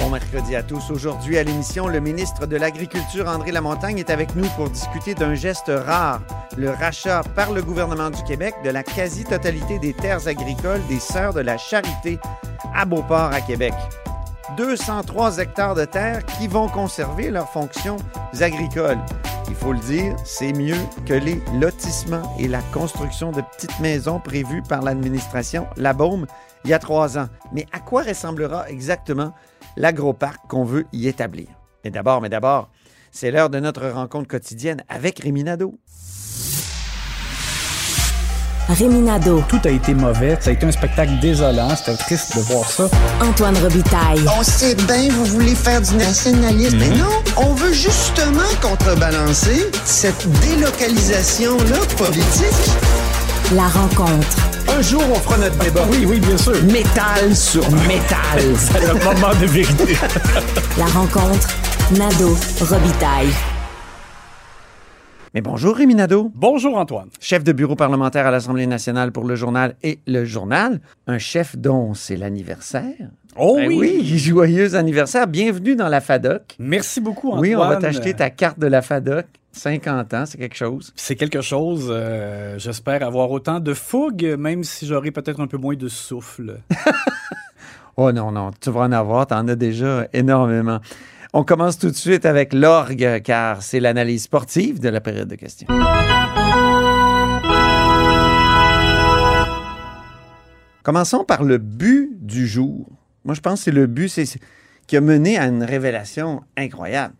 Bon mercredi à tous. Aujourd'hui à l'émission, le ministre de l'Agriculture, André Lamontagne, est avec nous pour discuter d'un geste rare, le rachat par le gouvernement du Québec de la quasi-totalité des terres agricoles des Sœurs de la Charité à Beauport, à Québec. 203 hectares de terre qui vont conserver leurs fonctions agricoles. Il faut le dire, c'est mieux que les lotissements et la construction de petites maisons prévues par l'administration La Baume il y a trois ans. Mais à quoi ressemblera exactement l'agroparc qu'on veut y établir? Mais d'abord, mais d'abord, c'est l'heure de notre rencontre quotidienne avec Rémi Nadeau. Réminado. Tout a été mauvais. Ça a été un spectacle désolant. C'était triste de voir ça. Antoine Robitaille. On sait bien, vous voulez faire du nationalisme. Mais non, on veut justement contrebalancer cette délocalisation-là politique. La rencontre. Un jour, on fera notre débat. Oui, oui, bien sûr. Métal sur métal. C'est le moment de vérité. La rencontre. Nado. Robitaille. Mais bonjour Rémi Nadeau, Bonjour, Antoine. chef de bureau parlementaire à l'Assemblée nationale pour le journal et le journal. Un chef dont c'est l'anniversaire. Oh Ben oui, joyeux anniversaire. Bienvenue dans la FADOC. Merci beaucoup, Antoine. Oui, on va t'acheter ta carte de la FADOC. 50 ans, c'est quelque chose. C'est quelque chose. euh, J'espère avoir autant de fougue, même si j'aurai peut-être un peu moins de souffle. Oh non, non, tu vas en avoir, tu en as déjà énormément. On commence tout de suite avec l'orgue, car c'est l'analyse sportive de la période de questions. Commençons par le but du jour. Moi, je pense que c'est le but qui a mené à une révélation incroyable.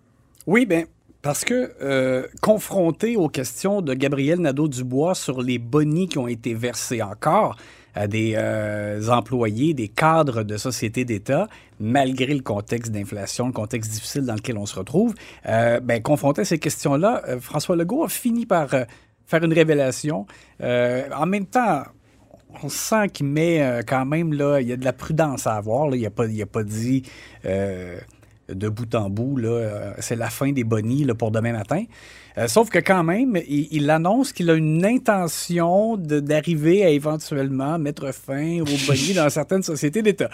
Oui, bien, parce que euh, confronté aux questions de Gabriel Nadeau-Dubois sur les bonis qui ont été versés encore à des euh, employés, des cadres de sociétés d'État, malgré le contexte d'inflation, le contexte difficile dans lequel on se retrouve, euh, ben, confronté à ces questions-là, François Legault a fini par faire une révélation. En même temps, on sent qu'il met quand même, là, il y a de la prudence à avoir. Il n'a pas, a pas dit de bout en bout, là, euh, c'est la fin des bonnies pour demain matin. Euh, sauf que quand même, il, il annonce qu'il a une intention d'arriver à éventuellement mettre fin aux bonnies dans certaines sociétés d'État.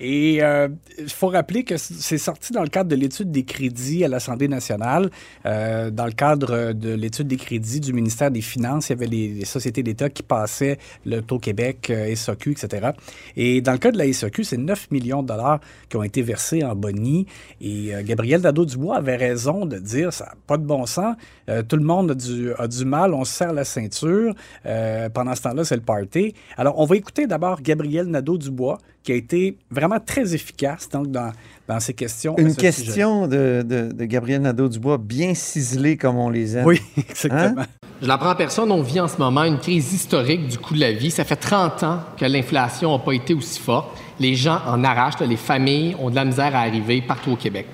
Et euh, il faut rappeler que c'est sorti dans le cadre de l'étude des crédits à l'Assemblée nationale. Euh, dans le cadre de l'étude des crédits du ministère des Finances, il y avait les, sociétés d'État qui passaient le taux Québec, euh, SAQ, etc. Et dans le cas de la SAQ, c'est 9 millions de dollars qui ont été versés en bonnie. Et euh, Gabriel Nadeau-Dubois avait raison de dire ça n'a pas de bon sens. Euh, tout le monde a du, a du mal, on se serre la ceinture. Euh, pendant ce temps-là, c'est le party. Alors, on va écouter d'abord Gabriel Nadeau-Dubois, qui a été vraiment très efficace donc, dans, dans ces questions. à Une ce question de, de- de Gabriel Nadeau-Dubois bien ciselée comme on les aime. Oui, exactement. Hein? Je l'apprends en personne, on vit en ce moment une crise historique du coût de la vie. Ça fait 30 ans que l'inflation n'a pas été aussi forte. Les gens en arrachent, les familles ont de la misère à arriver partout au Québec.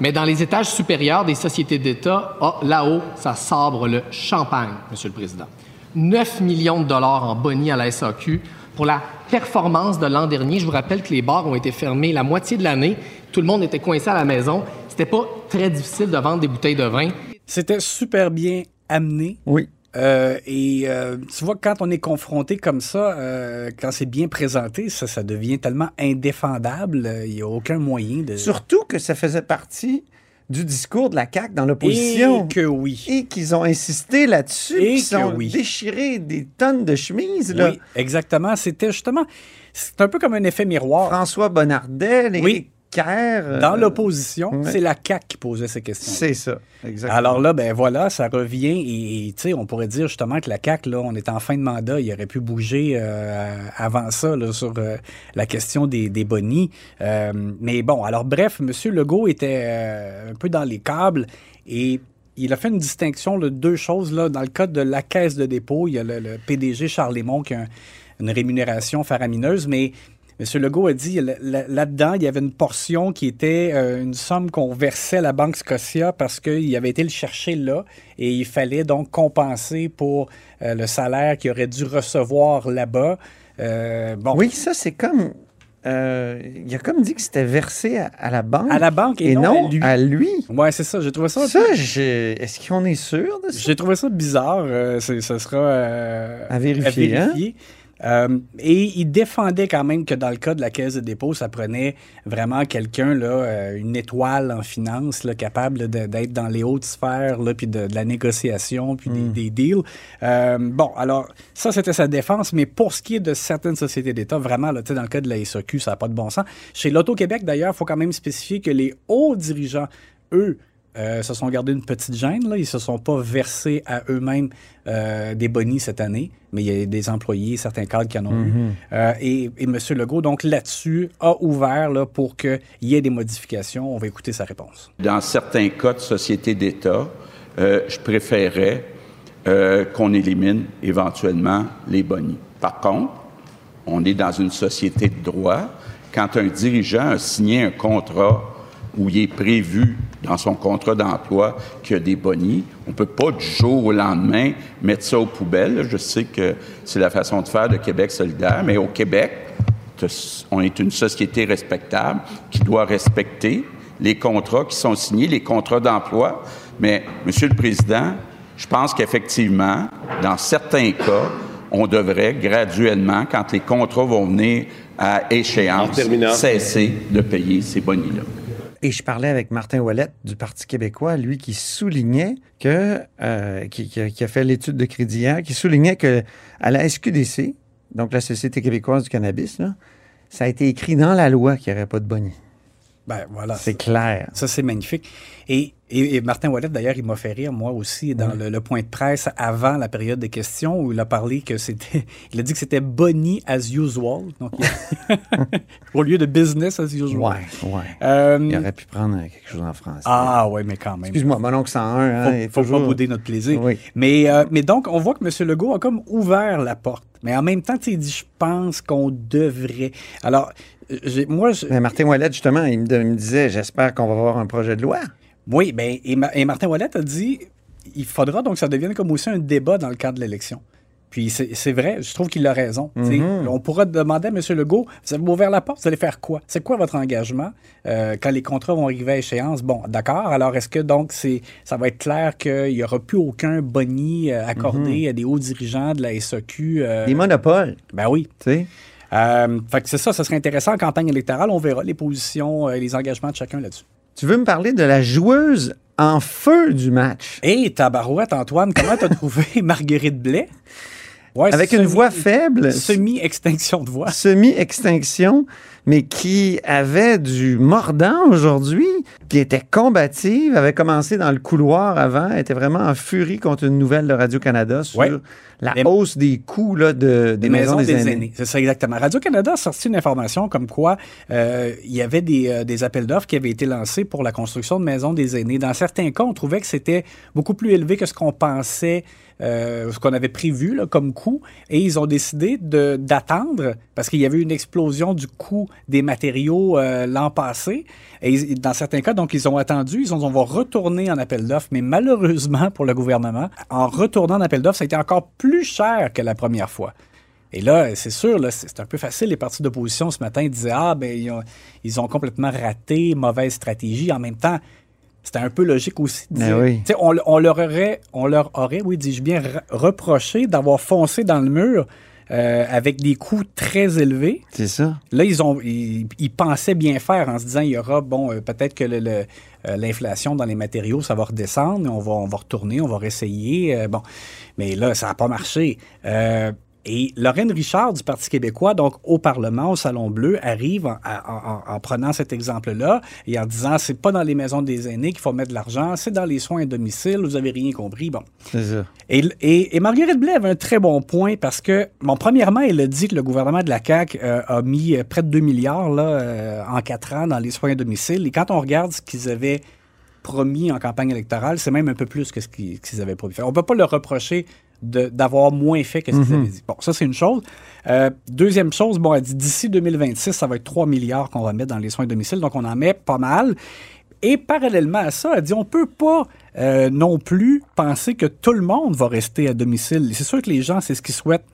Mais dans les étages supérieurs des sociétés d'État, ah, là-haut, ça sabre le champagne, Monsieur le Président. 9 millions de dollars en boni à la SAQ pour la performance de l'an dernier. Je vous rappelle que les bars ont été fermés la moitié de l'année. Tout le monde était coincé à la maison. C'était pas très difficile de vendre des bouteilles de vin. C'était super bien amené. Oui. Euh, et euh, tu vois, quand on est confronté comme ça, euh, quand c'est bien présenté, ça, ça devient tellement indéfendable. euh, Il n'y a aucun moyen de. Surtout que ça faisait partie du discours de la CAQ dans l'opposition. Et que oui. Et qu'ils ont insisté là-dessus, Et qu'ils ont oui. déchiré des tonnes de chemises. Là. Oui, exactement. C'était justement. C'est un peu comme un effet miroir. François Bonnardel, Éric Oui. Euh, Dans l'opposition, c'est la CAQ qui posait ces questions. C'est ça, exactement. Alors là, ben voilà, ça revient et, et, tu sais, on pourrait dire justement que la CAQ, là, on est en fin de mandat, il aurait pu bouger euh, avant ça là, sur euh, la question des, des bonnies. Euh, mais bon, alors bref, M. Legault était un peu dans les câbles et il a fait une distinction de deux choses. Là. Dans le cas de la caisse de dépôt, il y a le, le PDG Charles Lémon qui a un- une rémunération faramineuse, mais M. Legault a dit là- là- là-dedans, il y avait une portion qui était euh, une somme qu'on versait à la Banque Scotia parce qu'il avait été le chercher là et il fallait donc compenser pour euh, le salaire qu'il aurait dû recevoir là-bas. Euh, bon, Oui, ça, c'est comme. il a comme dit que c'était versé à, à la banque. à la banque et, et non, à lui. Ouais, c'est ça. J'ai trouvé ça. Ça, est-ce qu'on est sûr de ça? J'ai trouvé ça bizarre. ce sera À vérifier, hein? Euh, et il défendait quand même que dans le cas de la caisse de dépôt, ça prenait vraiment quelqu'un, là, euh, une étoile en finance, là, capable d'être dans les hautes sphères, là, puis de, de la négociation, puis Hmm. des, des deals. Euh, bon, alors, ça, c'était sa défense, mais pour ce qui est de certaines sociétés d'État, vraiment, là, dans le cas de la SAQ, ça n'a pas de bon sens. Chez l'Auto-Québec, d'ailleurs, il faut quand même spécifier que les hauts dirigeants, eux, euh, se sont gardés une petite gêne. Là. Ils se sont pas versés à eux-mêmes euh, des bonnies cette année, mais il y a des employés, certains cadres qui en ont eu. Euh, et, et M. Legault, donc là-dessus, a ouvert là, pour qu'il y ait des modifications. On va écouter sa réponse. Dans certains cas de société d'État, euh, je préférerais euh, qu'on élimine éventuellement les bonnies. Par contre, on est dans une société de droit. Quand un dirigeant a signé un contrat où il est prévu dans son contrat d'emploi qu'il y a des bonnies, on ne peut pas du jour au lendemain mettre ça aux poubelles. Je sais que c'est la façon de faire de Québec solidaire, mais au Québec, on est une société respectable qui doit respecter les contrats qui sont signés, les contrats d'emploi. Mais, Monsieur le Président, je pense qu'effectivement, dans certains cas, on devrait graduellement, quand les contrats vont venir à échéance, cesser de payer ces bonnies-là. Et je parlais avec Martin Ouellette du Parti québécois, lui qui soulignait que, euh, qui, qui a, qui a fait l'étude de crédit hier, qui soulignait que à la SQDC, donc la Société québécoise du cannabis, là, ça a été écrit dans la loi qu'il n'y aurait pas de bonnie. Ben voilà. C'est clair. Ça, c'est magnifique. Et, et- et Martin Wallet, d'ailleurs, il m'a fait rire, moi aussi, dans le, le point de presse avant la période des questions, où il a parlé que c'était. Il a dit que c'était Bonnie as usual. Donc, au lieu de business as usual. Ouais, ouais. Euh, Il aurait pu prendre quelque chose en français. ah, ouais, mais quand même. Excuse-moi, mon oncle 101, hein, faut, est faut toujours- pas bouder notre plaisir. Oui. Mais, euh, mais donc, on voit que M. Legault a comme ouvert la porte. Mais en même temps, il dit, je pense qu'on devrait. Alors, euh, moi, je- Mais Martin Ouellette, justement, il me, il me disait J'espère qu'on va avoir un projet de loi. Oui, ben, et, Ma- et Martin Wallet a dit il faudra donc que ça devienne comme aussi un débat dans le cadre de l'élection. Puis c'est vrai, je trouve qu'il a raison. Sais, On pourra demander à M. Legault vous avez ouvert la porte, vous allez faire quoi? C'est quoi votre engagement euh, quand les contrats vont arriver à échéance? Bon, d'accord. Alors est-ce que donc c'est ça va être clair qu'il n'y aura plus aucun boni euh, accordé à des hauts dirigeants de la SAQ euh, Des monopoles, Ben oui. tu sais. Euh, fait que c'est ça, ça serait intéressant en campagne électorale. On verra les positions et les engagements de chacun là-dessus. Tu veux me parler de la joueuse en feu du match? Hé, tabarouette, Antoine, comment t'as trouvé Marguerite Blais? Ouais, Avec une voix faible, Semi-extinction de voix. semi-extinction, mais qui avait du mordant aujourd'hui, qui était combative, avait commencé dans le couloir avant, était vraiment en furie contre une nouvelle de Radio-Canada sur Ouais. la Les- hausse des coûts là, de, des, maisons, des, aînés. C'est ça, exactement. Radio-Canada a sorti une information comme quoi euh, il y avait des, euh, des appels d'offres qui avaient été lancés pour la construction de maisons des aînés. Dans certains cas, on trouvait que c'était beaucoup plus élevé que ce qu'on pensait, euh, ce qu'on avait prévu comme coût. Et ils ont décidé d'attendre parce qu'il y avait une explosion du coût des matériaux euh, l'an passé. Et dans certains cas, donc, ils ont attendu, ils ont, on va retourner en appel d'offres, mais malheureusement pour le gouvernement, en retournant en appel d'offres, ça a été encore plus cher que la première fois. Et là, c'est sûr, c'est un peu facile. Les partis d'opposition ce matin disaient Ah, ben, ils ont, ils ont complètement raté, mauvaise stratégie. En même temps, c'était un peu logique aussi de Ben dire. oui. On, on leur aurait, on leur aurait, oui, dis-je bien, re- reproché d'avoir foncé dans le mur euh, avec des coûts très élevés. C'est ça. Là, ils, ont, ils, ils pensaient bien faire en se disant il y aura, bon, euh, peut-être que le- le, euh, l'inflation dans les matériaux, ça va redescendre, on va, on va retourner, on va réessayer. bon, mais là, ça n'a pas marché. Et Lorraine Richard du Parti québécois, donc au Parlement, au Salon Bleu, arrive en, en- en- en prenant cet exemple-là et en disant c'est pas dans les maisons des aînés qu'il faut mettre de l'argent, c'est dans les soins à domicile, vous avez rien compris. Bon. C'est ça. Et, et, et Marguerite Blais avait un très bon point parce que, bon, premièrement, elle a dit que le gouvernement de la CAQ euh, a mis euh, près de 2 milliards là, euh, en quatre ans dans les soins à domicile. Et quand on regarde ce qu'ils avaient promis en campagne électorale, c'est même un peu plus que ce qu'ils avaient promis. On ne peut pas leur reprocher d'avoir moins fait que ce qu'ils avaient dit. Bon, ça, c'est une chose. Euh, deuxième chose, bon, elle dit d'ici 2026, ça va être 3 milliards qu'on va mettre dans les soins à domicile. Donc, on en met pas mal. Et parallèlement à ça, elle dit on peut pas euh, non plus penser que tout le monde va rester à domicile. C'est sûr que les gens, c'est ce qu'ils souhaitent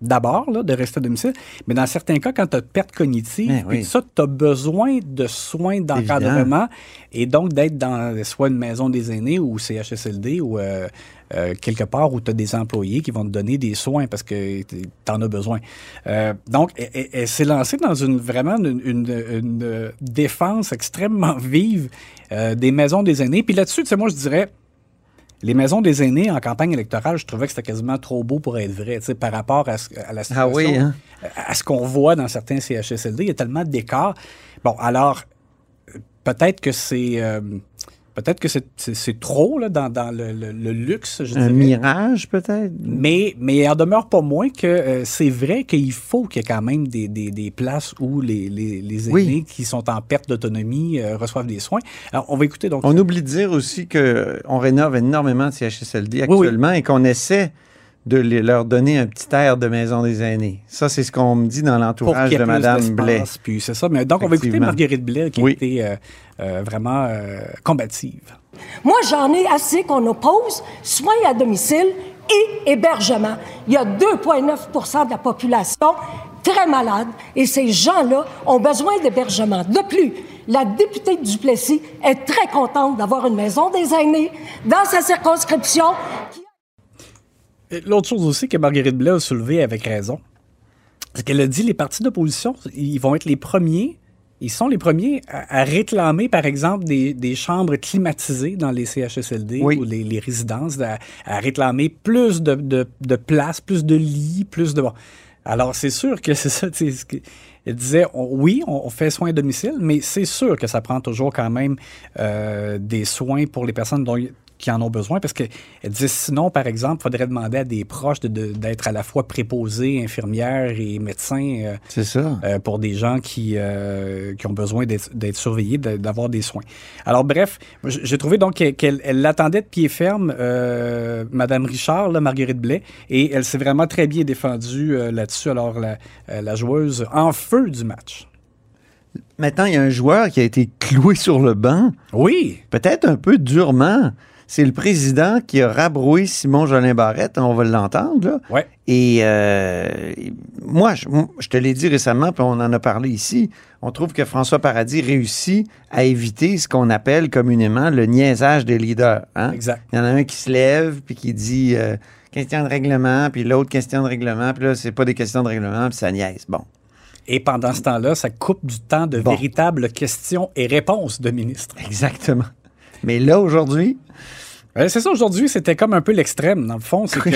d'abord, de rester à domicile. Mais dans certains cas, quand tu as perte cognitive, oui. ça, tu as besoin de soins d'encadrement et donc d'être dans soit une maison des aînés ou CHSLD ou euh, euh, quelque part où tu as des employés qui vont te donner des soins parce que tu en as besoin. Euh, donc, elle, s'est lancée dans une vraiment une, une- une, défense extrêmement vive euh, des maisons des aînés. Puis là-dessus, tu sais, moi, je dirais, les maisons des aînés en campagne électorale, je trouvais que c'était quasiment trop beau pour être vrai, tu sais, par rapport à, ce- à la situation, Ah oui, hein? à ce qu'on voit dans certains CHSLD. Il y a tellement d'écarts. Bon, alors, peut-être que c'est... euh, Peut-être que c'est- trop là, dans, dans le, le- le luxe, je Un dirais. mirage, peut-être? Mais, mais il en demeure pas moins que euh, c'est vrai qu'il faut qu'il y ait quand même des, des- des places où les, les, les aînés Oui. qui sont en perte d'autonomie euh, reçoivent des soins. Alors, on va écouter donc. On oublie de dire aussi qu'on rénove énormément de CHSLD Oui, oui. actuellement et qu'on essaie de les- leur donner un petit air de maison des aînés. Ça, c'est ce qu'on me dit dans pour l'entourage de Mme Blais. Puis c'est ça. Mais donc, on va écouter. Marguerite Blais qui Oui. a été euh, euh, vraiment euh, combative. Moi, j'en ai assez qu'on oppose soins à domicile et hébergement. Il y a 2,9% de la population très malade et ces gens-là ont besoin d'hébergement. De plus, la députée Duplessis est très contente d'avoir une maison des aînés dans sa circonscription. qui- L'autre chose aussi que Marguerite Blais a soulevé avec raison, c'est qu'elle a dit les partis d'opposition, ils vont être les premiers, ils sont les premiers à, à réclamer, par exemple, des, des chambres climatisées dans les CHSLD Oui. ou les, les résidences, à, à réclamer plus de, de, de places, plus de lits, plus de... bon. Alors, c'est sûr que c'est ça, tu sais, ce que- elle disait, on- oui, on, on fait soins à domicile, mais c'est sûr que ça prend toujours quand même euh, des soins pour les personnes dont, qui en ont besoin, parce qu'elle disait, sinon, par exemple, il faudrait demander à des proches de- de- d'être à la fois préposés, infirmières et médecins euh, C'est ça. euh, pour des gens qui, euh, qui ont besoin d'être surveillés, d'avoir des soins. Alors bref, j'ai trouvé donc qu'elle elle l'attendait de pied ferme, Madame Richard, là, Marguerite Blais, et elle s'est vraiment très bien défendue là-dessus. Alors la, la joueuse en feu du match. Maintenant, il y a un joueur qui a été cloué sur le banc, Oui, peut-être un peu durement. C'est le président qui a rabroué Simon Jolin Barrette. On va l'entendre, ouais. Et euh, moi, je, te l'ai dit récemment, puis on en a parlé ici, on trouve que François Paradis réussit à éviter ce qu'on appelle communément le niaisage des leaders. hein. Exact. Il y en a un qui se lève, puis qui dit euh, question de règlement, puis l'autre question de règlement, puis là, c'est pas des questions de règlement, puis ça niaise. Bon. Et pendant ce temps-là, ça coupe du temps de Bon. véritables questions et réponses de ministres. Exactement. Mais là, aujourd'hui, Euh, c'est ça, aujourd'hui, c'était comme un peu l'extrême, dans le fond. C'est que.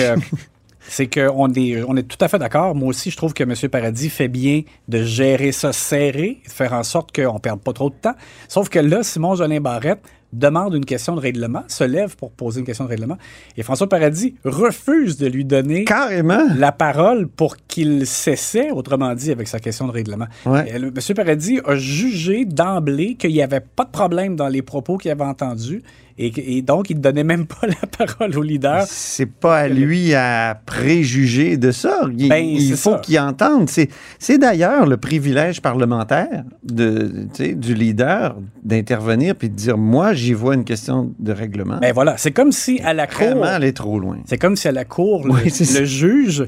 C'est qu'on est, on est tout à fait d'accord. Moi aussi, je trouve que M. Paradis fait bien de gérer ça serré, de faire en sorte qu'on ne perde pas trop de temps. Sauf que là, Simon Jolin Barrette demande une question de règlement, se lève pour poser une question de règlement, et François Paradis refuse de lui donner carrément, la parole pour qu'il s'essaie, autrement dit, avec sa question de règlement. Ouais. Le- M. Paradis a jugé d'emblée qu'il n'y avait pas de problème dans les propos qu'il avait entendus et, donc il ne donnait même pas la parole au leader. c'est pas à lui à préjuger de ça. Il, Ben, il faut qu'il entende. C'est, d'ailleurs le privilège parlementaire de, du leader d'intervenir puis de dire moi, j'y vois une question de règlement. Ben voilà, c'est comme si à la cour, Vraiment aller trop loin. c'est comme si à la cour, le, Oui, juge,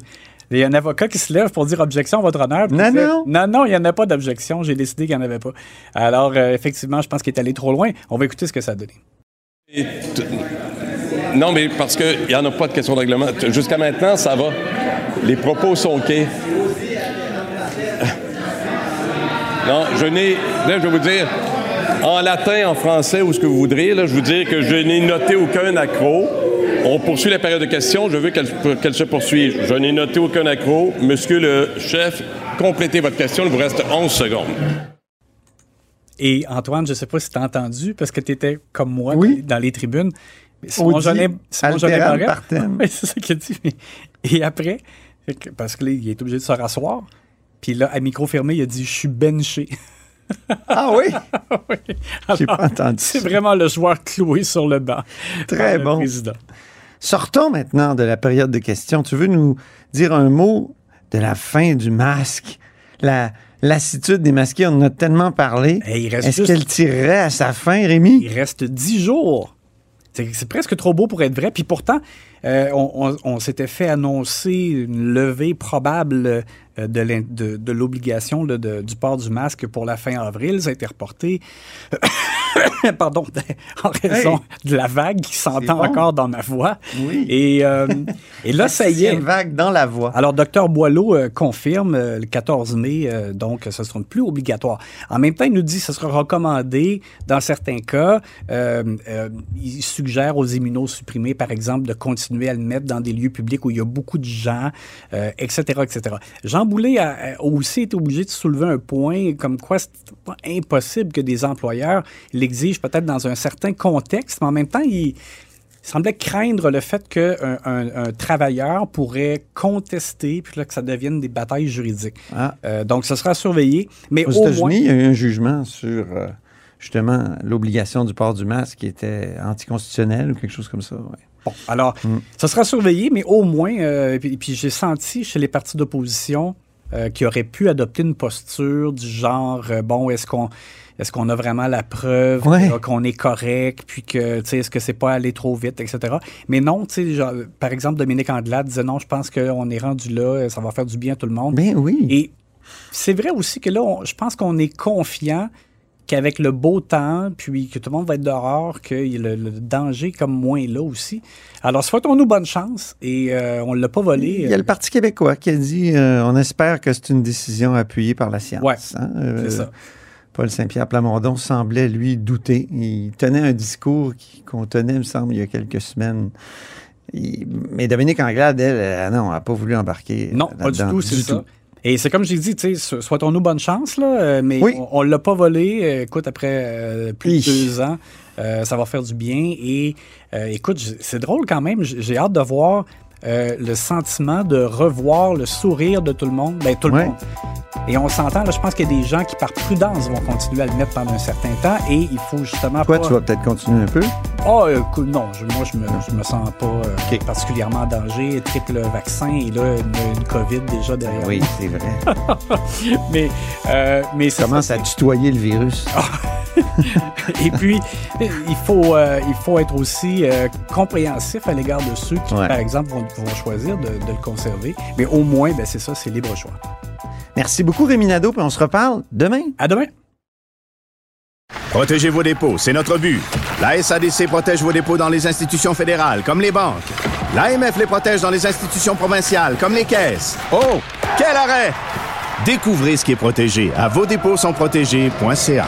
il y a un avocat qui se lève pour dire objection, votre honneur. Non, non. non, non, il n'y en a pas d'objection. J'ai décidé qu'il n'y en avait pas. Alors, euh, effectivement, je pense qu'il est allé trop loin. On va écouter ce que ça a donné. Non, mais parce qu'il n'y en a pas de question de règlement. Jusqu'à maintenant, ça va. Les propos sont OK. Non, je n'ai. Là, je vais vous dire, en latin, en français, ou ce que vous voudrez, là, je vous dire que je n'ai noté aucun accro. On poursuit la période de questions. Je veux qu'elle qu'elle se poursuive. Je n'ai noté aucun accro. Monsieur le chef, complétez votre question. Il vous reste 11 secondes. Et Antoine, je ne sais pas si tu as entendu, parce que tu étais comme moi Oui. dans les tribunes. Simon Jolin. Oui, c'est ça qu'il a dit. Et après, parce qu'il est obligé de se rasseoir, puis là, à micro fermé, il a dit « Je suis benché Ah oui? ». J'ai Alors, pas entendu C'est vraiment le joueur cloué sur le banc. Très bon. président. Sortons maintenant de la période de questions. Tu veux nous dire un mot de la fin du masque? La lassitude des masqués, on en a tellement parlé. Est-ce juste- qu'elle tirerait à sa fin, Rémi? Il reste dix jours. C'est c'est presque trop beau pour être vrai. Puis pourtant, euh, on, on- on s'était fait annoncer une levée probable euh, de l'obligation de- de- du port du masque pour la fin avril. Ça a été reporté, pardon, en raison de la vague qui s'entend bon. encore dans ma voix. Oui. Et, euh, et là, ça y est. Sixième vague dans la voie. Alors, Dr Boileau euh, confirme euh, le 14 mai, donc ce sera plus obligatoire. En même temps, il nous dit que ce sera recommandé dans certains cas. Il suggère aux immunosupprimés, par exemple, de continuer à le mettre dans des lieux publics où il y a beaucoup de gens, euh, etc., etc. Jean Boulet a, a aussi été obligé de soulever un point comme quoi c'est pas impossible que des employeurs l'exigent peut-être dans un certain contexte, mais en même temps, il semblait craindre le fait qu'un un, un travailleur pourrait contester, puis là, que ça devienne des batailles juridiques. Ah. Euh, donc, ce sera surveillé. Mais Aux au États-Unis, moins, il y a eu un jugement sur euh, justement l'obligation du port du masque qui était anticonstitutionnel ou quelque chose comme ça. ouais. Bon, alors, Mm. ça sera surveillé, mais au moins, euh, puis, puis j'ai senti chez les partis d'opposition euh, qui auraient pu adopter une posture du genre, euh, bon, est-ce qu'on est-ce qu'on a vraiment la preuve Ouais. qu'on est correct, puis que, tu sais, est-ce que c'est pas aller trop vite, etc. Mais non, tu sais, par exemple, Dominique Andelade disait non, je pense qu'on est rendu là, ça va faire du bien à tout le monde. Ben oui. Et c'est vrai aussi que là, on- je pense qu'on est confiant qu'avec le beau temps, puis que tout le monde va être dehors, que le, le danger comme moins là aussi. Alors, souhaitons-nous bonne chance et euh, on ne l'a pas volé. Il y a le Parti québécois qui a dit euh, on espère que c'est une décision appuyée par la science. Ouais, hein. Euh, c'est ça. Paul Saint-Pierre Plamondon semblait, lui, douter. Il tenait un discours qui- qu'on tenait, il me semble, il y a quelques semaines. Il- mais Dominique Anglade, elle, euh, non, elle n'a pas voulu embarquer. Non, pas du tout, c'est ça. Et c'est comme j'ai dit, tu sais, so- souhaitons-nous bonne chance, là, euh, mais Oui. on ne l'a pas volé. Euh, Écoute, après euh, plus de deux ans, ça va faire du bien. Et écoute, c'est drôle quand même. J'ai hâte de voir euh, le sentiment de revoir le sourire de tout le monde. Ben, tout le Ouais. monde. Et on s'entend, là, je pense qu'il y a des gens qui, par prudence, vont continuer à le mettre pendant un certain temps. Et il faut justement Toi, pas... tu vas peut-être continuer un peu? Ah, euh, cool, non, je- moi, je me, je me sens pas euh, particulièrement en danger. Triple vaccin et là, une, une COVID déjà derrière Oui, c'est vrai. mais, euh, mais c'est Commence à tutoyer le virus. Et puis, il faut, euh, il faut être aussi euh, compréhensif à l'égard de ceux qui, Ouais. par exemple, vont, vont choisir de, de le conserver. Mais au moins, ben, c'est ça, c'est libre choix. Merci beaucoup, Rémi Nadeau, puis on se reparle demain. À demain. Protégez vos dépôts, c'est notre but. La SADC protège vos dépôts dans les institutions fédérales, comme les banques. L'AMF les protège dans les institutions provinciales, comme les caisses. Oh, quel arrêt! Découvrez ce qui est protégé à vos dépôts sont protégés.ca.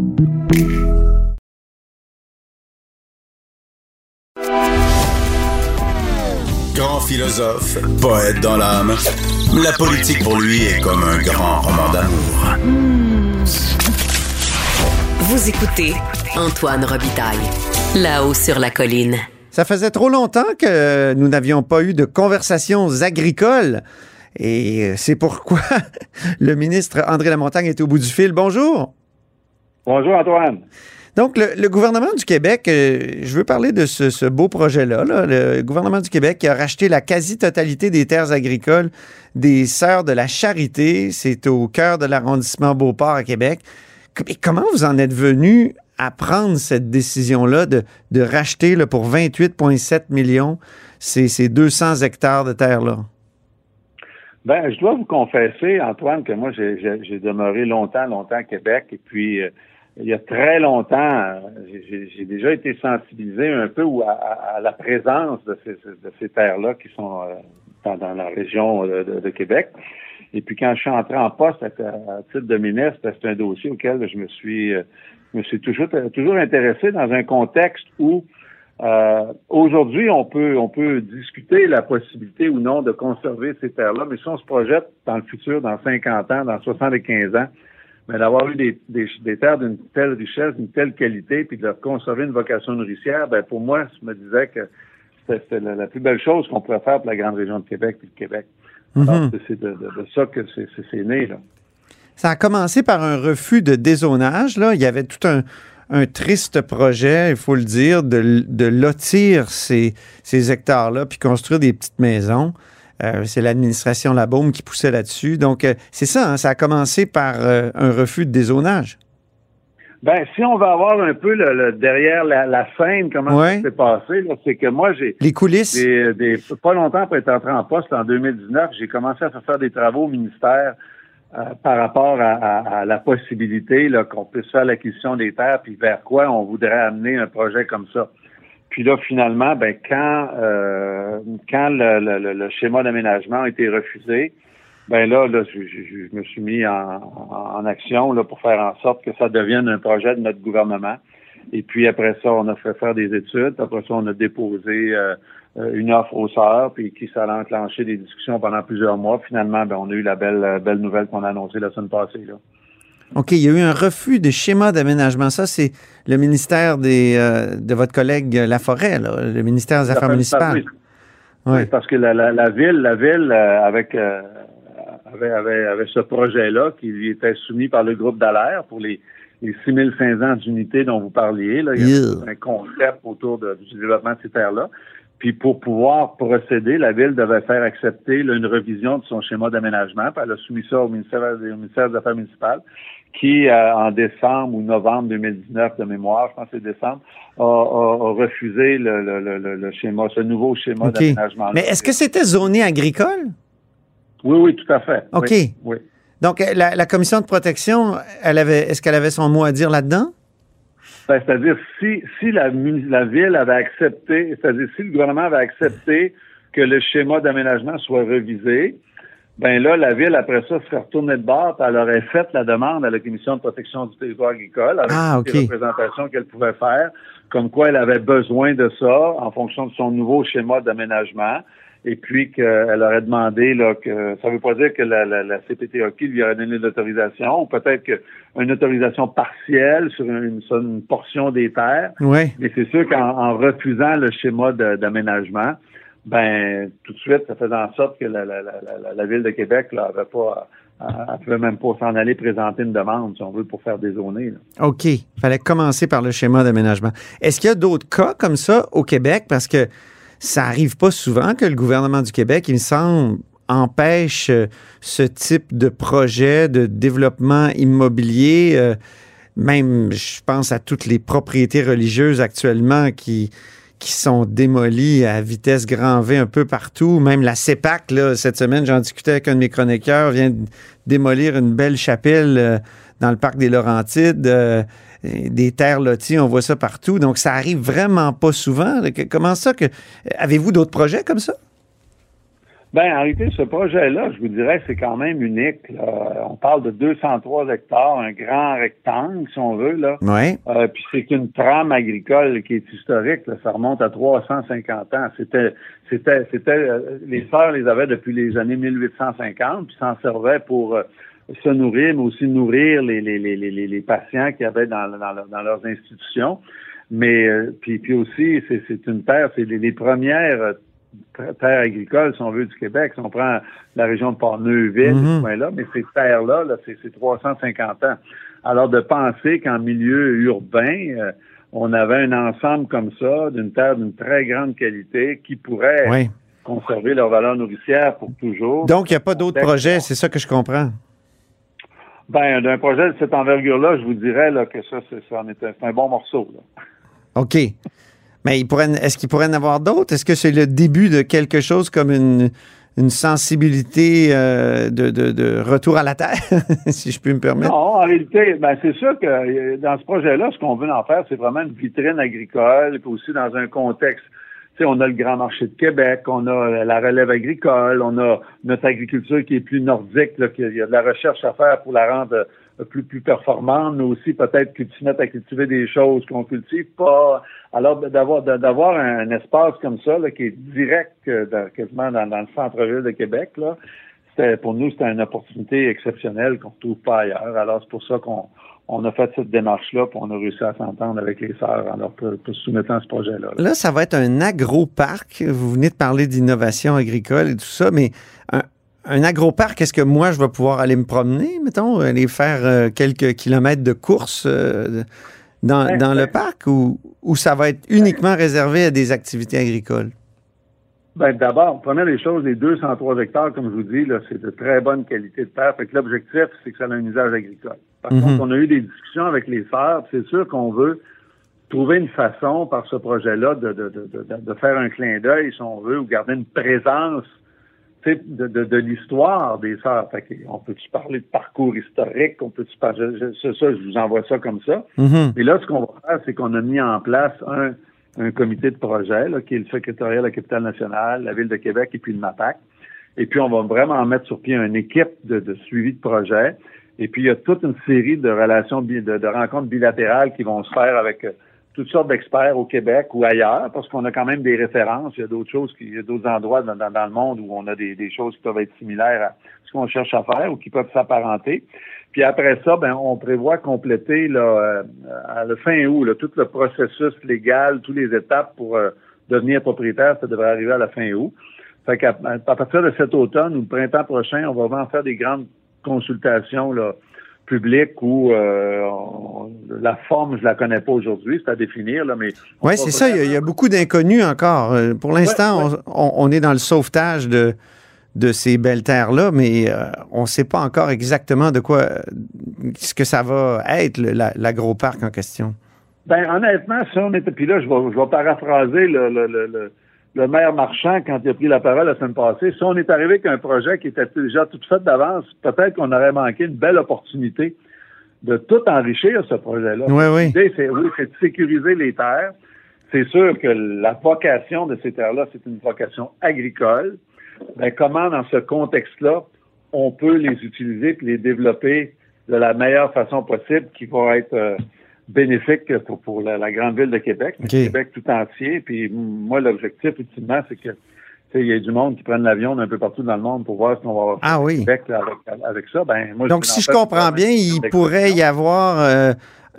philosophe, poète dans l'âme, la politique pour lui est comme un grand roman d'amour. Vous écoutez Antoine Robitaille, là-haut sur la colline. Ça faisait trop longtemps que nous n'avions pas eu de conversations agricoles. Et c'est pourquoi le ministre André Lamontagne est au bout du fil. Bonjour. Bonjour Antoine. Donc, le, gouvernement du Québec, euh, je veux parler de ce, beau projet-là. là. Le gouvernement du Québec qui a racheté la quasi-totalité des terres agricoles des Sœurs de la Charité. C'est au cœur de l'arrondissement Beauport à Québec. Mais comment vous en êtes venu à prendre cette décision-là de, racheter pour 28,7 millions ces, ces 200 hectares de terre-là? Ben, je dois vous confesser, Antoine, que moi, j'ai demeuré longtemps, longtemps à Québec, et puis euh, il y a très longtemps, euh, j'ai- déjà été sensibilisé un peu à, à- à la présence de ces, de ces terres-là qui sont euh, dans, dans la région de, de- Québec. Et puis quand je suis entré en poste à, à titre de ministre, c'est un dossier auquel je me suis, euh, je me suis toujours, toujours intéressé dans un contexte où euh, aujourd'hui, on peut, on peut discuter la possibilité ou non de conserver ces terres-là, mais si on se projette dans le futur, dans 50 ans, dans 75 ans, mais d'avoir eu des, des, des terres d'une telle richesse, d'une telle qualité, puis de leur conserver une vocation nourricière, ben pour moi, je me disais que c'était la, la plus belle chose qu'on pouvait faire pour la grande région de Québec et le Québec. Mhm. Alors, c'est- de, de- de ça que c'est né, là. Ça a commencé par un refus de dézonage. Là. Il y avait tout un, un triste projet, il faut le dire, de, de lotir ces, ces hectares-là puis construire des petites maisons. Euh, c'est l'administration Labaume qui poussait là-dessus. Donc, euh, c'est ça, hein, ça a commencé par euh, un refus de dézonage. Ben, si on va avoir un peu le, le- derrière la, la scène, comment Ouais. ça s'est passé, c'est que moi, j'ai. Les coulisses. Des, des- pas longtemps après être entré en poste en 2019, j'ai commencé à faire des travaux au ministère euh, par rapport à, à- à la possibilité qu'on puisse faire l'acquisition des terres, puis vers quoi on voudrait amener un projet comme ça. Puis là, finalement, ben quand euh, quand le, le- le- schéma d'aménagement a été refusé, ben là, là je, je- je me suis mis en, en- action là, pour faire en sorte que ça devienne un projet de notre gouvernement. Et puis après ça, on a fait faire des études. Après ça, on a déposé euh, euh, une offre aux sœurs, puis qui ça a enclenché des discussions pendant plusieurs mois. Finalement, ben, on a eu la belle belle nouvelle qu'on a annoncée la semaine passée. Là. OK, il y a eu un refus de schéma d'aménagement. Ça, c'est le ministère des, euh, de votre collègue Laforêt, là, le ministère des Affaires municipales. Oui. Oui, parce que la, la, la ville, la ville euh, avec euh, avait, avait, avait ce projet-là qui était soumis par le groupe d'Alaire pour les, les 6500 d'unités dont vous parliez. Là. Il y a un concept autour de- du développement de ces terres-là. Puis pour pouvoir procéder, la ville devait faire accepter là, une revision de son schéma d'aménagement. Elle a soumis ça au ministère, au ministère des Affaires municipales, qui, euh, en décembre ou novembre 2019 de mémoire, je pense que c'est décembre, a, a- a refusé le, le, le, le- schéma, ce nouveau schéma d'aménagement. Mais est-ce que c'était zoné agricole? Oui, oui, tout à fait. OK. Oui, oui. Donc, euh, la, la commission de protection, elle avait, est-ce qu'elle avait son mot à dire là-dedans? Ben, c'est-à-dire, si, si la, la ville avait accepté, c'est-à-dire, si le gouvernement avait accepté que le schéma d'aménagement soit revisé, ben là, la ville, après ça, serait retournée de bord, puis elle aurait fait la demande à la Commission de protection du territoire agricole, avec Ah, toutes les représentations qu'elle pouvait faire, comme quoi elle avait besoin de ça en fonction de son nouveau schéma d'aménagement. Et puis qu'elle aurait demandé là, que ça veut pas dire que la, la, lui aurait donné l'autorisation, ou peut-être qu'une autorisation partielle sur une, sur une portion des terres. Ouais. Mais c'est sûr qu'en en refusant le schéma d'aménagement, ben tout de suite, ça faisait en sorte que la, ville de Québec pas, elle, elle pouvait même pas s'en aller présenter une demande, si on veut, pour faire des zones. OK. Il fallait commencer par le schéma d'aménagement. Est-ce qu'il y a d'autres cas comme ça au Québec? Parce que ça arrive pas souvent que le gouvernement du Québec, il me semble, empêche euh, ce type de projet de développement immobilier. euh, même, je pense à toutes les propriétés religieuses actuellement qui, qui sont démolies à vitesse grand V un peu partout. Même la CEPAC, là, cette semaine, j'en discutais avec un de mes chroniqueurs, vient de démolir une belle chapelle euh, dans le parc des Laurentides. Des terres loties, on voit ça partout. Donc, ça arrive vraiment pas souvent. Comment ça que... Avez-vous d'autres projets comme ça? Ben, en réalité, ce projet-là, je vous dirais, c'est quand même unique. là. On parle de 203 hectares, un grand rectangle, si on veut, là. Ouais. Euh, puis c'est une trame agricole qui est historique. là. Ça remonte à 350 ans. C'était, c'était, c'était, euh, les sœurs les avaient depuis les années 1850, puis s'en servaient pour euh, se nourrir, mais aussi nourrir les, les, les, les, les patients qui avaient dans, dans, leur- dans leurs institutions. Mais euh, puis, puis aussi, c'est, une terre, c'est les, les premières euh, ter- terres agricoles, si on veut, du Québec. Si on prend la région de Port-Neuville, Mhm. ce coin-là, mais ces terres-là, là, c'est, c'est 350 ans. Alors, de penser qu'en milieu urbain, euh, on avait un ensemble comme ça, d'une terre d'une très grande qualité, qui pourrait Oui. conserver leur valeur nourricière pour toujours. Donc, il n'y a pas d'autres projets, c'est ça que je comprends. Ben, d'un projet de cette envergure-là, je vous dirais là, que ça, c'est, ça en est un, c'est un bon morceau. Là. OK. Mais il pourrait, est-ce qu'il pourrait en avoir d'autres? Est-ce que c'est le début de quelque chose comme une, une sensibilité euh, de, de- de retour à la terre, si je puis me permettre? Non, en réalité, ben, c'est sûr que euh, dans ce projet-là, ce qu'on veut en faire, c'est vraiment une vitrine agricole, puis aussi dans un contexte. Tu sais, on a le grand marché de Québec, on a la relève agricole, on a notre agriculture qui est plus nordique, là, qu'il y a de la recherche à faire pour la rendre euh, plus, plus performante, mais aussi peut-être que tu à cultiver des choses qu'on cultive pas. Alors, d'avoir d'avoir un espace comme ça, là, qui est direct euh, dans- quasiment dans, dans le centre-ville de Québec, là, pour nous, c'était une opportunité exceptionnelle qu'on ne retrouve pas ailleurs. Alors, c'est pour ça qu'on on a fait cette démarche-là, puis on a réussi à s'entendre avec les sœurs en leur pr- pr- soumettant ce projet-là. Là, ça va être un agroparc. Vous venez de parler d'innovation agricole et tout ça, mais un, un agroparc, est-ce que moi, je vais pouvoir aller me promener, mettons, aller faire euh, quelques kilomètres de course euh, dans, dans le parc ou, ou ça va être uniquement réservé à des activités agricoles? Ben, d'abord, prenez les choses, les 203 hectares, comme je vous dis, là, c'est de très bonne qualité de terre. Fait que l'objectif, c'est que ça a un usage agricole. Par Mhm. contre, on a eu des discussions avec les puis c'est sûr qu'on veut trouver une façon par ce projet-là de, de, de, de, faire un clin d'œil, si on veut, ou garder une présence tu sais, de, de, de l'histoire des sœurs. Fait que on peut-tu parler de parcours historique, on peut-tu parler, je- je- ça, je vous envoie ça comme ça. Mhm. Et là, ce qu'on va faire, c'est qu'on a mis en place un, un comité de projet, là, qui est le secrétariat de la capitale nationale, la Ville de Québec et puis le MAPAC. Et puis, on va vraiment mettre sur pied une équipe de, suivi de projet. Et puis, il y a toute une série de relations, de rencontres bilatérales qui vont se faire avec euh, toutes sortes d'experts au Québec ou ailleurs, parce qu'on a quand même des références. Il y a d'autres choses, qui- il y a d'autres endroits dans, le monde où on a des, des choses qui peuvent être similaires à ce qu'on cherche à faire ou qui peuvent s'apparenter. Puis après ça, ben, on prévoit compléter là, euh, à la fin août là, tout le processus légal, toutes les étapes pour euh, devenir propriétaire. Ça devrait arriver à la fin août. Fait qu'à à partir de cet automne ou le printemps prochain, on va vraiment faire des grandes consultations là, publiques où euh, la forme, je la connais pas aujourd'hui, c'est à définir, là, mais Oui, c'est ça. Il y, a- il y a beaucoup d'inconnus encore. Euh, Pour l'instant, on- On, on est dans le sauvetage de, de ces belles terres-là, mais euh, on ne sait pas encore exactement de quoi, ce que ça va être, le- la- l'agroparc en question. Ben, honnêtement, si on était. Puis là, je vais, je vais paraphraser le, le, le, le, le maire marchand quand il a pris la parole la semaine passée. Si on est arrivé avec un projet qui était déjà tout fait d'avance, peut-être qu'on aurait manqué une belle opportunité de tout enrichir ce projet-là. Oui, oui. L'idée, c'est oui, c'est de sécuriser les terres. C'est sûr que la vocation de ces terres-là, c'est une vocation agricole. Ben, comment, dans ce contexte-là, on peut les utiliser et les développer de la meilleure façon possible qui va être euh, bénéfique pour, pour la, la grande ville de Québec, le OK. Québec tout entier. Puis moi, l'objectif, ultimement, c'est que tu sais, il y a du monde qui prennent l'avion d'un peu partout dans le monde pour voir ce qu'on va avoir Ah oui. Québec là, avec, avec ça. Ben, moi, Donc, si je comprends bien, il pourrait y avoir euh,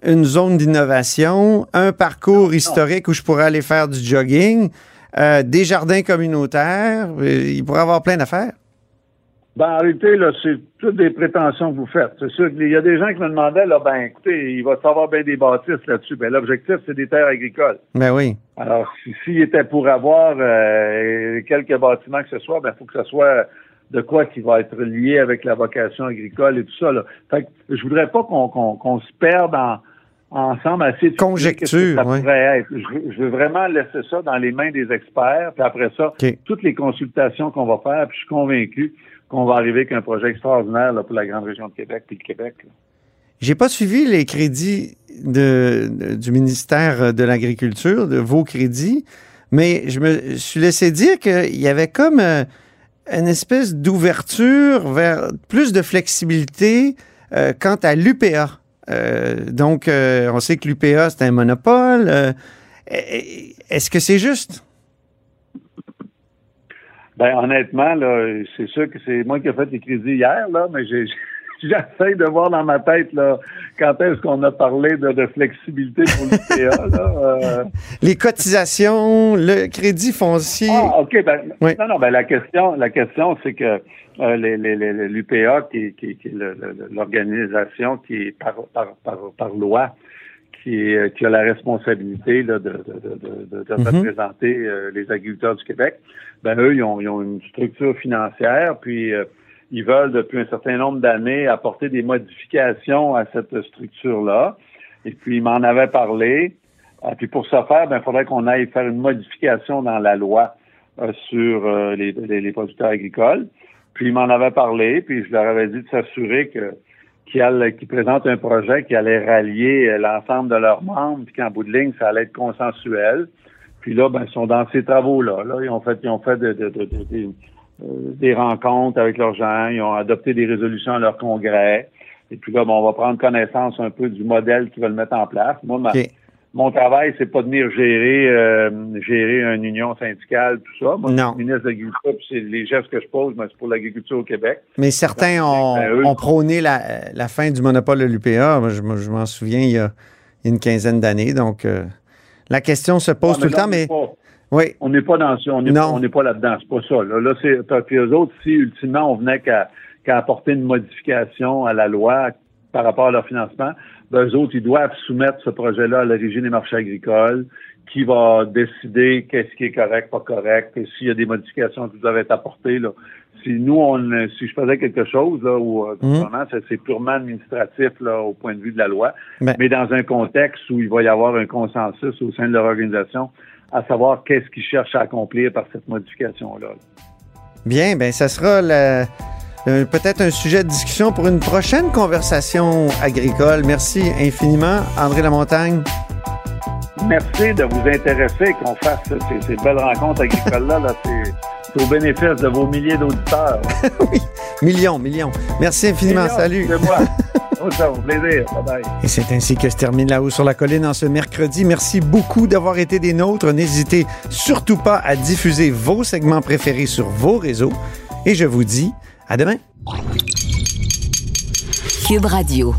une zone d'innovation, un parcours historique où je pourrais aller faire du jogging, euh, des jardins communautaires. euh, il pourrait y avoir plein d'affaires. Ben, en réalité, là, c'est toutes des prétentions que vous faites. C'est sûr qu'il y a des gens qui me demandaient, là, ben, écoutez, il va savoir bien des bâtisses là-dessus. Ben, l'objectif, c'est des terres agricoles. Ben oui. Alors, si- s'il était pour avoir euh, quelques bâtiments que ce soit, ben, il faut que ce soit de quoi qui va être lié avec la vocation agricole et tout ça. Là. Fait que je voudrais pas qu'on se perde en, ensemble ça Conjecture, pourrait être. Je, je veux vraiment laisser ça dans les mains des experts, puis après ça, toutes les consultations qu'on va faire, puis je suis convaincu qu'on va arriver avec un projet extraordinaire pour la grande région de Québec puis le Québec. J'ai pas suivi les crédits du ministère de l'Agriculture, de vos crédits, mais je me suis laissé dire qu'il y avait comme euh, une espèce d'ouverture vers plus de flexibilité euh, quant à l'UPA. Euh, donc, on sait que l'UPA, c'est un monopole. Est-ce que c'est juste? Ben honnêtement, là, c'est sûr que c'est moi qui ai fait les crédits hier, là, mais j'ai j'essaie de voir dans ma tête là, quand est-ce qu'on a parlé de, de flexibilité pour l'UPA. là, euh. Les cotisations, le crédit foncier. Ah, OK. Ben, Oui. Non, non, ben la question, la question, c'est que euh, les, les, les- l'UPA, qui, qui, qui est le- le- l'organisation qui est par, par, par, par loi, qui, est- qui a la responsabilité là, de, de, de, de, de Mhm. représenter euh, les agriculteurs du Québec, ben eux, ils ont, ils ont une structure financière, puis euh, ils veulent depuis un certain nombre d'années apporter des modifications à cette structure-là. Et puis, ils m'en avaient parlé. Euh, puis pour ce faire, ben, il faudrait qu'on aille faire une modification dans la loi euh, sur euh, les, les, les producteurs agricoles. Puis ils m'en avaient parlé, puis je leur avais dit de s'assurer que qu'ils allaient- qu'ils présentent un projet qui allait rallier euh, l'ensemble de leurs membres, puis qu'en bout de ligne, ça allait être consensuel. Puis là, ben, ils sont dans ces travaux-là. Là, ils ont fait, ils ont fait de- de- de- euh, des rencontres avec leurs gens, ils ont adopté des résolutions à leur congrès. Et puis là, bon, on va prendre connaissance un peu du modèle qu'ils veulent mettre en place. Moi, ma. Mon travail, c'est pas de venir gérer euh, gérer une union syndicale, tout ça. Moi, Non. je ministre de l'Agriculture, puis c'est les gestes que je pose, mais c'est pour l'agriculture au Québec. Mais certains ont, Ben, eux, ont prôné la, la fin du monopole de l'UPA. Je, je m'en souviens il y a une quinzaine d'années. Donc, euh, la question se pose tout le temps, mais pas- oui. On n'est pas dans ça, on n'est pas, on n'est pas là-dedans, c'est pas ça. Là, là c'est que les autres, si ultimement on venait qu'à apporter une modification à la loi par rapport à leur financement, ben, eux autres, ils doivent soumettre ce projet-là à l'origine des marchés agricoles, qui va décider qu'est-ce qui est correct, pas correct, et s'il y a des modifications qui doivent être apportées. Là. Si nous, on, si je faisais quelque chose, là, euh, Mhm. vraiment, c'est, purement administratif là, au point de vue de la loi, Ben. mais dans un contexte où il va y avoir un consensus au sein de leur organisation, à savoir qu'est-ce qu'ils cherchent à accomplir par cette modification-là. Bien, ben ça sera la- euh, peut-être un sujet de discussion pour une prochaine conversation agricole. Merci infiniment, André Lamontagne. Merci de vous intéresser, qu'on fasse ces, ces belles rencontres agricoles-là. Là, c'est, au bénéfice de vos milliers d'auditeurs. Millions, millions. Merci infiniment. Millions, Salut. C'est moi. Au plaisir. Bye bye. Et c'est ainsi que se termine là-haut sur la colline en ce mercredi. Merci beaucoup d'avoir été des nôtres. N'hésitez surtout pas à diffuser vos segments préférés sur vos réseaux. Et je vous dis à demain. Cube Radio.